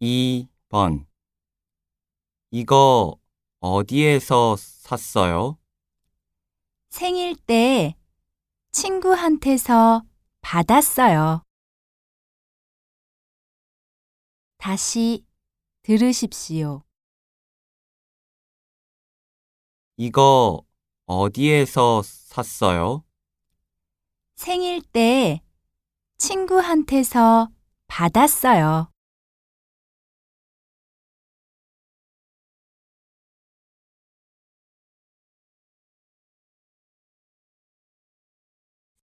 2번 이거 어디에서 샀어요? 생일 때 친구한테서 받았어요. 다시 들으십시오. 이거 어디에서 샀어요? 생일 때 친구한테서 받았어요.